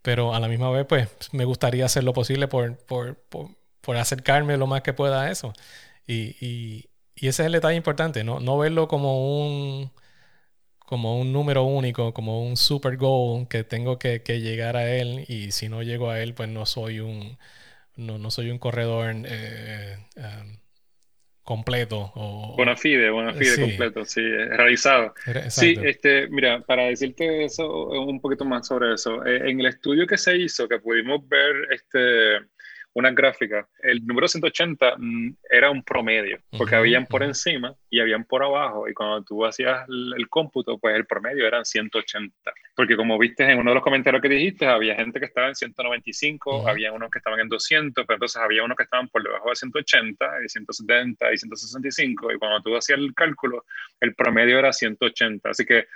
Speaker 2: pero a la misma vez pues me gustaría hacer lo posible por, acercarme lo más que pueda a eso. Y, ese es el detalle importante, no, no verlo como un como un número único, como un super goal que tengo que, llegar a él y si no llego a él, pues no soy un, no, soy un corredor eh, em, completo. O,
Speaker 4: buena fide, buena fide completo, sí, realizado. Sí, este, mira, para decirte eso, un poquito más sobre eso, eh, en el estudio que se hizo, que pudimos ver este una gráfica, el número 180 mm, era un promedio, porque habían por encima y habían por abajo, y cuando tú hacías el, cómputo, pues el promedio eran 180. Porque como viste en uno de los comentarios que dijiste, había gente que estaba en 195, había unos que estaban en 200, pero entonces había unos que estaban por debajo de 180, y 170 y 165, y cuando tú hacías el cálculo, el promedio era 180. Así que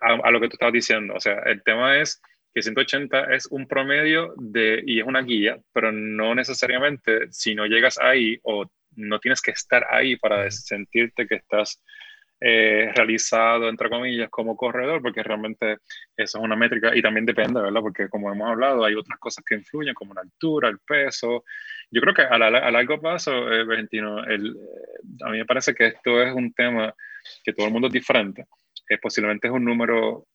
Speaker 4: a, a lo que tú estabas diciendo, o sea, el tema es que 180 es un promedio de, y es una guía, pero no necesariamente si no llegas ahí o no tienes que estar ahí para sentirte que estás eh, realizado, entre comillas, como corredor, porque realmente eso es una métrica y también depende, ¿verdad? Porque como hemos hablado, hay otras cosas que influyen, como la altura, el peso. Yo creo que a, largo plazo, eh, el, eh, a mí me parece que esto es un tema que todo el mundo es diferente. posiblemente es un número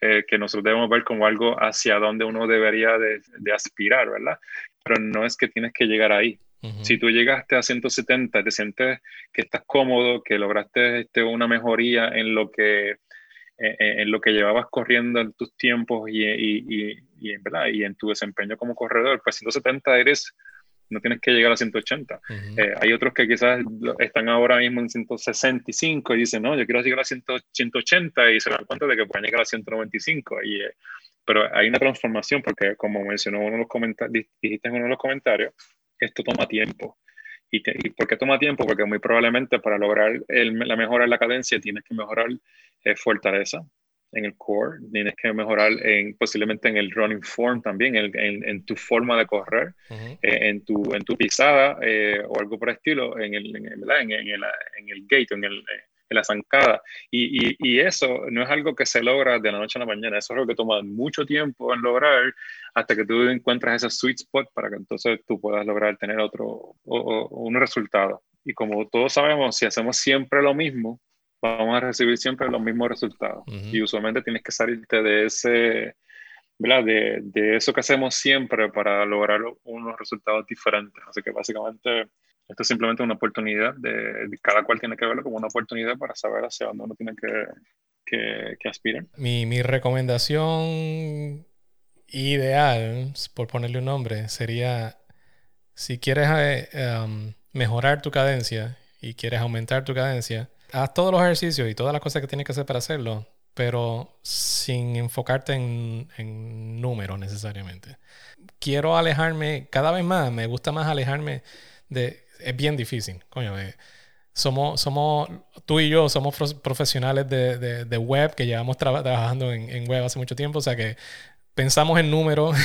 Speaker 4: eh, que nosotros debemos ver como algo hacia donde uno debería de, aspirar, ¿verdad? Pero no es que tienes que llegar ahí. Si tú llegaste a 170, te sientes que estás cómodo, que lograste este, una mejoría en lo que, eh, eh, en lo que llevabas corriendo en tus tiempos y, y, y, ¿verdad? y en tu desempeño como corredor, pues 170 eres no tienes que llegar a 180. Eh, hay otros que quizás están ahora mismo en 165 y dicen, no, yo quiero llegar a 180 y se dan cuenta de que pueden llegar a 195. Y, eh, pero hay una transformación porque, como mencionó uno de los comentarios, dijiste en uno de los comentarios, esto toma tiempo. ¿Y, por qué toma tiempo? Porque muy probablemente para lograr la mejora en la cadencia tienes que mejorar eh, fortaleza en el core, tienes que mejorar en, posiblemente en el running form también, en, en, tu forma de correr, eh, en, tu, en tu pisada eh, o algo por el estilo, en el, en, el, en el gate, en el, en la zancada. Y, y, eso no es algo que se logra de la noche a la mañana, eso es algo que toma mucho tiempo en lograr hasta que tú encuentras ese sweet spot para que entonces tú puedas lograr tener otro, o, un resultado. Y como todos sabemos, si hacemos siempre lo mismo, vamos a recibir siempre los mismos resultados. Y usualmente tienes que salirte de ese, ¿verdad? De, de, eso que hacemos siempre para lograr unos resultados diferentes. Así que básicamente esto es simplemente una oportunidad de, cada cual tiene que verlo como una oportunidad para saber hacia dónde uno tiene que, que, que aspirar.
Speaker 2: Mi, mi, recomendación ideal, por ponerle un nombre, sería si quieres eh, um, mejorar tu cadencia y quieres aumentar tu cadencia, haz todos los ejercicios y todas las cosas que tienes que hacer para hacerlo, pero sin enfocarte en, en números necesariamente. Quiero alejarme cada vez más, me gusta más alejarme de es bien difícil. Coño, eh, somos, somos, tú y yo somos profesionales de, de, web que llevamos trabajando en, en, web hace mucho tiempo, o sea que pensamos en números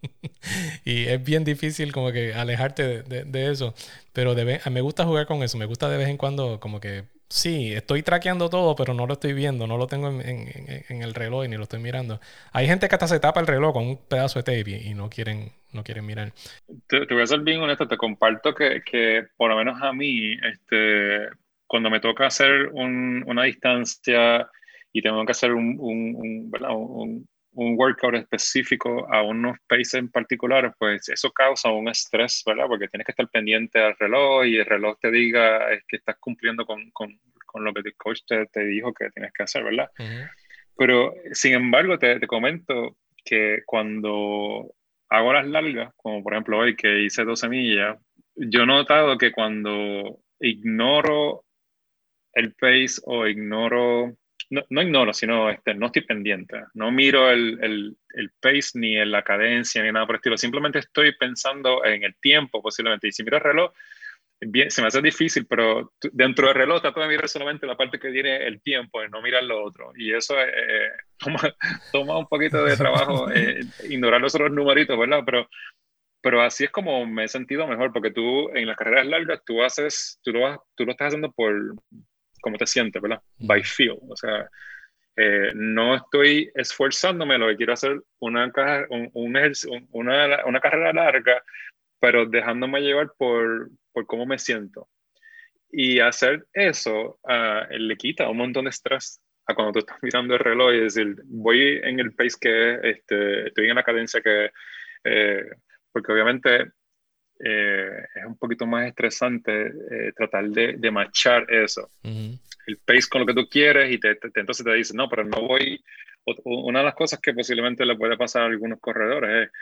Speaker 2: y es bien difícil como que alejarte de, de eso, pero me gusta jugar con eso, me gusta de vez en cuando como que sí, estoy traqueando todo, pero no lo estoy viendo, no lo tengo en, el reloj ni lo estoy mirando. Hay gente que hasta se tapa el reloj con un pedazo de tape y, no quieren no quieren mirar.
Speaker 4: Te, voy a ser bien honesto, te comparto que, que, por lo menos a mí, este, cuando me toca hacer una distancia y tengo que hacer un, un, un, un workout específico a unos paces en particular, pues eso causa un estrés, ¿verdad? Porque tienes que estar pendiente al reloj y el reloj te diga que estás cumpliendo con, con, con lo que el coach te, te, dijo que tienes que hacer, ¿verdad? Pero, sin embargo, te, te, comento que cuando hago las largas, como por ejemplo hoy que hice 12 millas, yo he notado que cuando ignoro el pace o ignoro no, no, ignoro, sino este, no estoy pendiente. No miro el, el, el, pace ni en la cadencia ni nada por el estilo. Simplemente estoy pensando en el tiempo posiblemente. Y si miro el reloj, bien, se me hace difícil, pero dentro del reloj trato de mirar solamente la parte que tiene el tiempo y no mirar lo otro. Y eso eh, toma, toma, un poquito de trabajo eh, ignorar los otros numeritos, ¿verdad? Pero, pero así es como me he sentido mejor, porque tú en las carreras largas, tú haces, tú lo, tú lo estás haciendo por, cómo te sientes, ¿verdad? By feel. O sea, eh, no estoy esforzándome, lo que quiero hacer una, un, una, una, carrera larga, pero dejándome llevar por, por cómo me siento. Y hacer eso uh, le quita un montón de estrés a cuando tú estás mirando el reloj y decir, voy en el pace que este, estoy en la cadencia que... Eh, porque obviamente eh, es un poquito más estresante eh, tratar de, de, machar eso. El pace con lo que tú quieres y te, entonces te dice, no, pero no voy. Una de las cosas que posiblemente le puede pasar a algunos corredores es,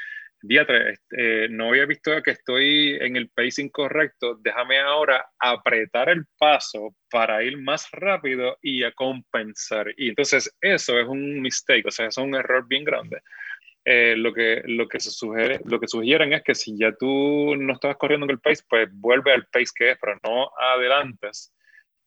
Speaker 4: día 3, eh, no había visto que estoy en el pace incorrecto, déjame ahora apretar el paso para ir más rápido y a compensar. Y entonces eso es un mistake, o sea, es un error bien grande. Eh, lo, que, lo, que se sugiere, lo que sugieren es que si ya tú no estabas corriendo en el pace, pues vuelve al pace que es, pero no adelantes,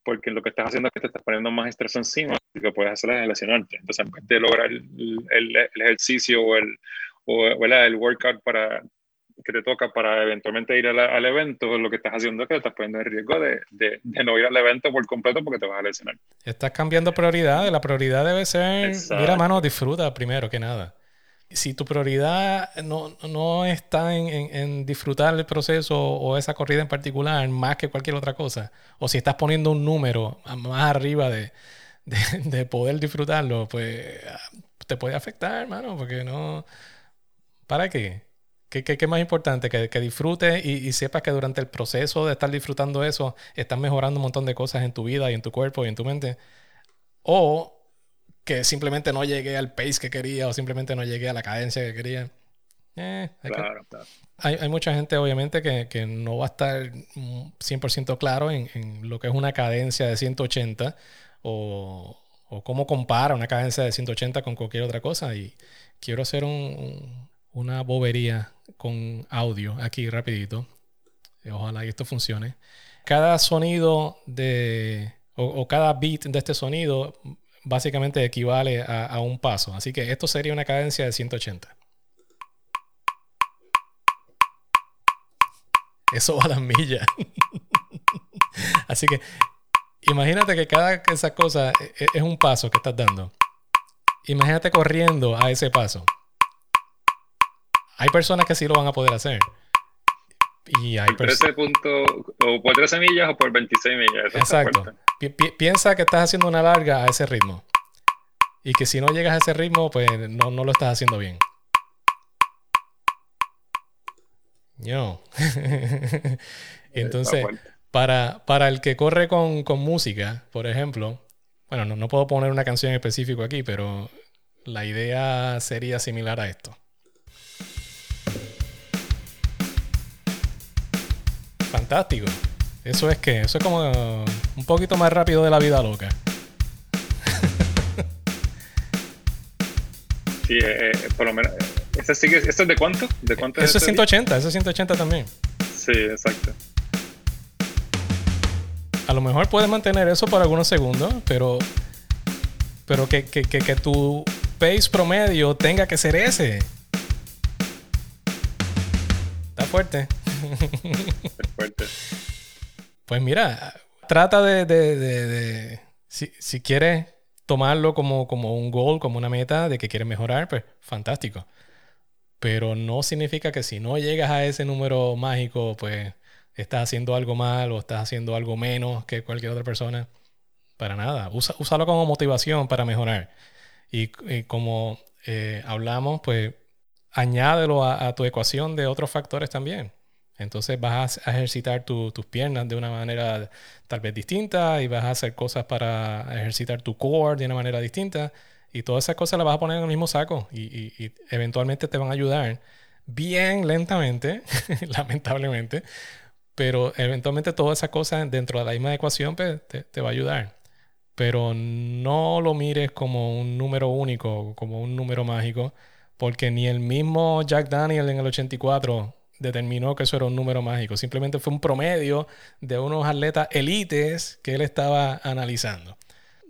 Speaker 4: porque lo que estás haciendo es que te estás poniendo más estrés encima y lo que puedes hacer es lesionarte. Entonces, en vez de lograr el, el, ejercicio o el, o, el workout para, que te toca para eventualmente ir al evento, lo que estás haciendo es que te estás poniendo en riesgo de, de, de, no ir al evento por completo porque te vas a lesionar.
Speaker 2: Estás cambiando prioridades. La prioridad debe ser, mira, mano, disfruta primero que nada si tu prioridad no, está en, disfrutar el proceso o esa corrida en particular más que cualquier otra cosa, o si estás poniendo un número más arriba de, poder disfrutarlo, pues te puede afectar, hermano, porque no... ¿Para qué? ¿Qué, qué, más importante? Que, que disfrutes y, y, sepas que durante el proceso de estar disfrutando eso, estás mejorando un montón de cosas en tu vida y en tu cuerpo y en tu mente. O que simplemente no llegué al pace que quería o simplemente no llegué a la cadencia que quería. Eh, hay, hay, mucha gente, obviamente, que, que, no va a estar 100% claro en, en, lo que es una cadencia de 180 o, o, cómo compara una cadencia de 180 con cualquier otra cosa. Y quiero hacer un, una bobería con audio aquí rapidito. ojalá y esto funcione. Cada sonido de, o, cada beat de este sonido básicamente equivale a, a un paso. Así que esto sería una cadencia de 180. Eso va a las millas. Así que imagínate que cada esa cosa e, e, es un paso que estás dando. Imagínate corriendo a ese paso. Hay personas que sí lo van a poder hacer.
Speaker 4: Y hay personas. punto, o por 13 millas o por 26 millas.
Speaker 2: Exacto. piensa que estás haciendo una larga a ese ritmo. Y que si no llegas a ese ritmo, pues no, no lo estás haciendo bien. Yo. Entonces, para, para el que corre con, música, por ejemplo, bueno, no, no puedo poner una canción específica aquí, pero la idea sería similar a esto. Fantástico. Eso es que, eso es como un poquito más rápido de la vida loca.
Speaker 4: Sí, eh, eh, por lo menos. ¿Eso, sigue, es de cuánto? ¿De cuánto
Speaker 2: eso es 180, eso es 180 también.
Speaker 4: Sí, exacto.
Speaker 2: A lo mejor puedes mantener eso por algunos segundos, pero. Pero que, que, que, que tu pace promedio tenga que ser ese. Está fuerte. Pues mira, trata de. si, si quieres tomarlo como, como un goal, como una meta de que quieres mejorar, pues fantástico. Pero no significa que si no llegas a ese número mágico, pues estás haciendo algo mal o estás haciendo algo menos que cualquier otra persona. Para nada. Usa, úsalo como motivación para mejorar. Y, como eh, hablamos, pues añádelo a, tu ecuación de otros factores también. Entonces vas a ejercitar tus piernas de una manera tal vez distinta y vas a hacer cosas para ejercitar tu core de una manera distinta. Y todas esas cosas las vas a poner en el mismo saco y, eventualmente te van a ayudar bien lentamente, lamentablemente, pero eventualmente todas esas cosas dentro de la misma ecuación pues, te, te, va a ayudar. Pero no lo mires como un número único, como un número mágico, porque ni el mismo Jack Daniel en el 84 determinó que eso era un número mágico. Simplemente fue un promedio de unos atletas élites que él estaba analizando.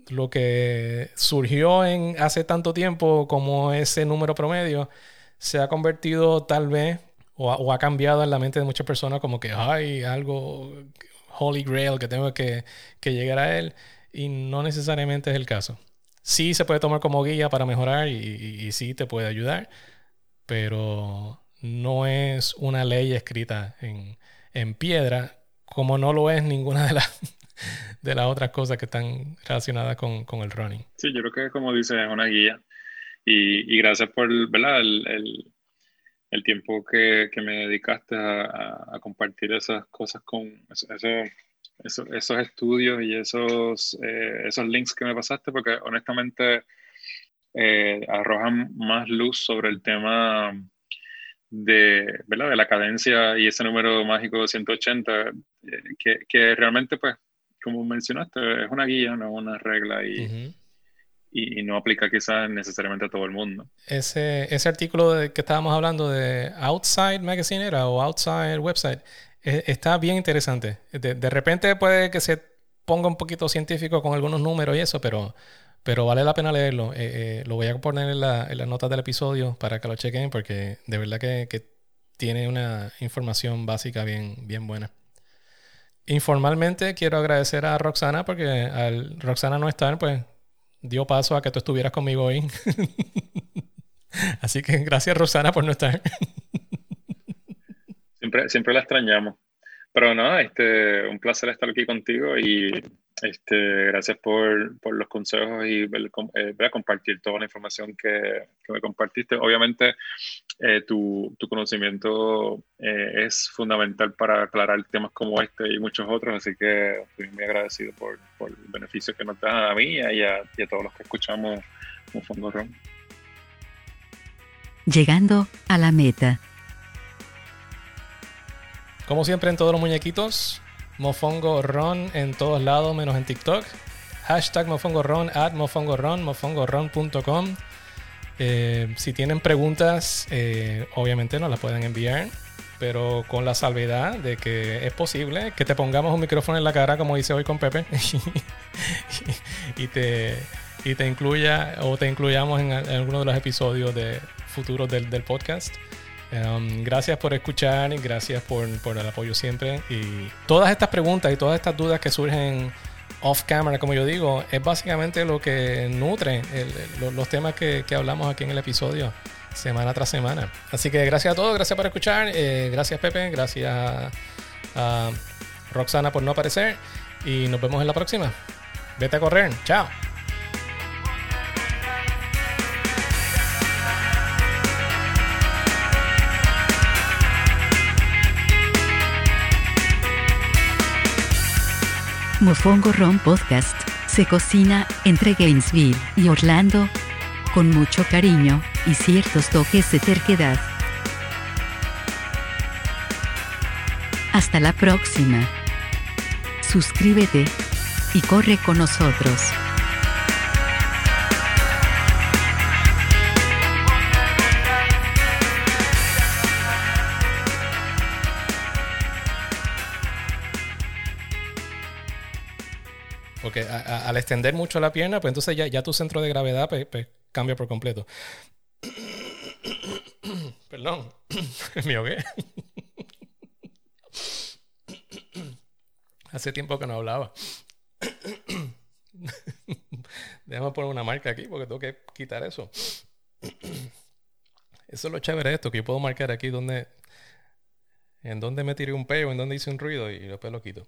Speaker 2: Lo que surgió en hace tanto tiempo como ese número promedio se ha convertido tal vez o, ha cambiado en la mente de muchas personas como que hay algo holy grail que tengo que, llegar a él y no necesariamente es el caso. Sí se puede tomar como guía para mejorar y sí te puede ayudar, pero no es una ley escrita en, piedra, como no lo es ninguna de las de las otras cosas que están relacionadas con, el running.
Speaker 4: Sí, yo creo que como dice, es una guía. Y, gracias por ¿verdad? El, tiempo que, me dedicaste a, compartir esas cosas con esos, estudios y esos, eh, esos links que me pasaste, porque honestamente eh, arrojan más luz sobre el tema de, ¿verdad? de la cadencia y ese número mágico de 180, eh, que, que, realmente, pues, como mencionaste, es una guía, no una regla y, y, no aplica quizás necesariamente a todo el mundo.
Speaker 2: Ese, ese artículo de que estábamos hablando de Outside Magazine era o Outside Website, e, está bien interesante. De, de repente puede que se ponga un poquito científico con algunos números y eso, pero pero vale la pena leerlo. Eh, eh, lo voy a poner en, la, en, las notas del episodio para que lo chequen porque de verdad que, tiene una información básica bien, bien buena. Informalmente quiero agradecer a Roxana porque al Roxana no estar, pues dio paso a que tú estuvieras conmigo hoy. Así que gracias Roxana por no estar.
Speaker 4: siempre, siempre la extrañamos. Pero no, este, un placer estar aquí contigo y este, gracias por, por los consejos y eh, compartir toda la información que, que me compartiste. Obviamente, eh, tu, tu, conocimiento eh, es fundamental para aclarar temas como este y muchos otros, así que estoy muy agradecido por, por el beneficio que nos da a mí y a, y a todos los que escuchamos Mofongo Ron.
Speaker 3: Llegando a la meta.
Speaker 2: Como siempre en todos los muñequitos, Mofongo Ron en todos lados menos en TikTok. Hashtag Mofongo Ron, at Mofongo Ron, mofongoron.com. Eh, si tienen preguntas, eh, obviamente nos las pueden enviar. pero con la salvedad de que es posible que te pongamos un micrófono en la cara, como dice hoy con Pepe, y, te, y te incluya o te incluyamos en, alguno de los episodios de futuros del, del podcast. Um, gracias por escuchar y gracias por, el apoyo siempre. Y todas estas preguntas y todas estas dudas que surgen off camera, como yo digo, es básicamente lo que nutre los temas que, hablamos aquí en el episodio semana tras semana. Así que gracias a todos, gracias por escuchar, eh, gracias Pepe, gracias a, Roxana por no aparecer y nos vemos en la próxima. Vete a correr, chao.
Speaker 3: Mofongo Ron Podcast se cocina entre Gainesville y Orlando con mucho cariño y ciertos toques de terquedad. Hasta la próxima. Suscríbete y corre con nosotros.
Speaker 2: Porque al extender mucho la pierna, pues entonces ya, tu centro de gravedad pues, pues cambia por completo. Perdón, me ahogué. Hace tiempo que no hablaba. Déjame poner una marca aquí porque tengo que quitar eso. Eso es lo chévere de esto, que puedo marcar aquí donde, en donde me tiré un peo, en donde hice un ruido y después lo quito.